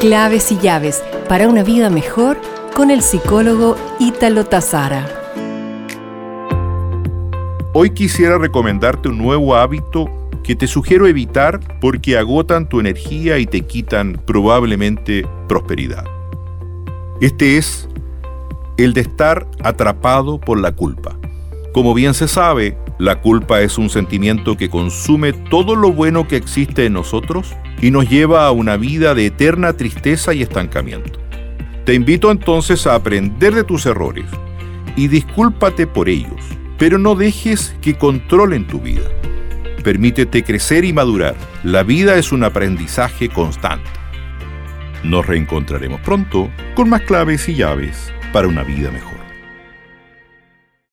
Claves y llaves para una vida mejor con el psicólogo Ítalo Tazara. Hoy quisiera recomendarte un nuevo hábito que te sugiero evitar porque agotan tu energía y te quitan probablemente prosperidad. Este es el de estar atrapado por la culpa. Como bien se sabe, la culpa es un sentimiento que consume todo lo bueno que existe en nosotros y nos lleva a una vida de eterna tristeza y estancamiento. Te invito entonces a aprender de tus errores y discúlpate por ellos, pero no dejes que controlen tu vida. Permítete crecer y madurar. La vida es un aprendizaje constante. Nos reencontraremos pronto con más claves y llaves para una vida mejor.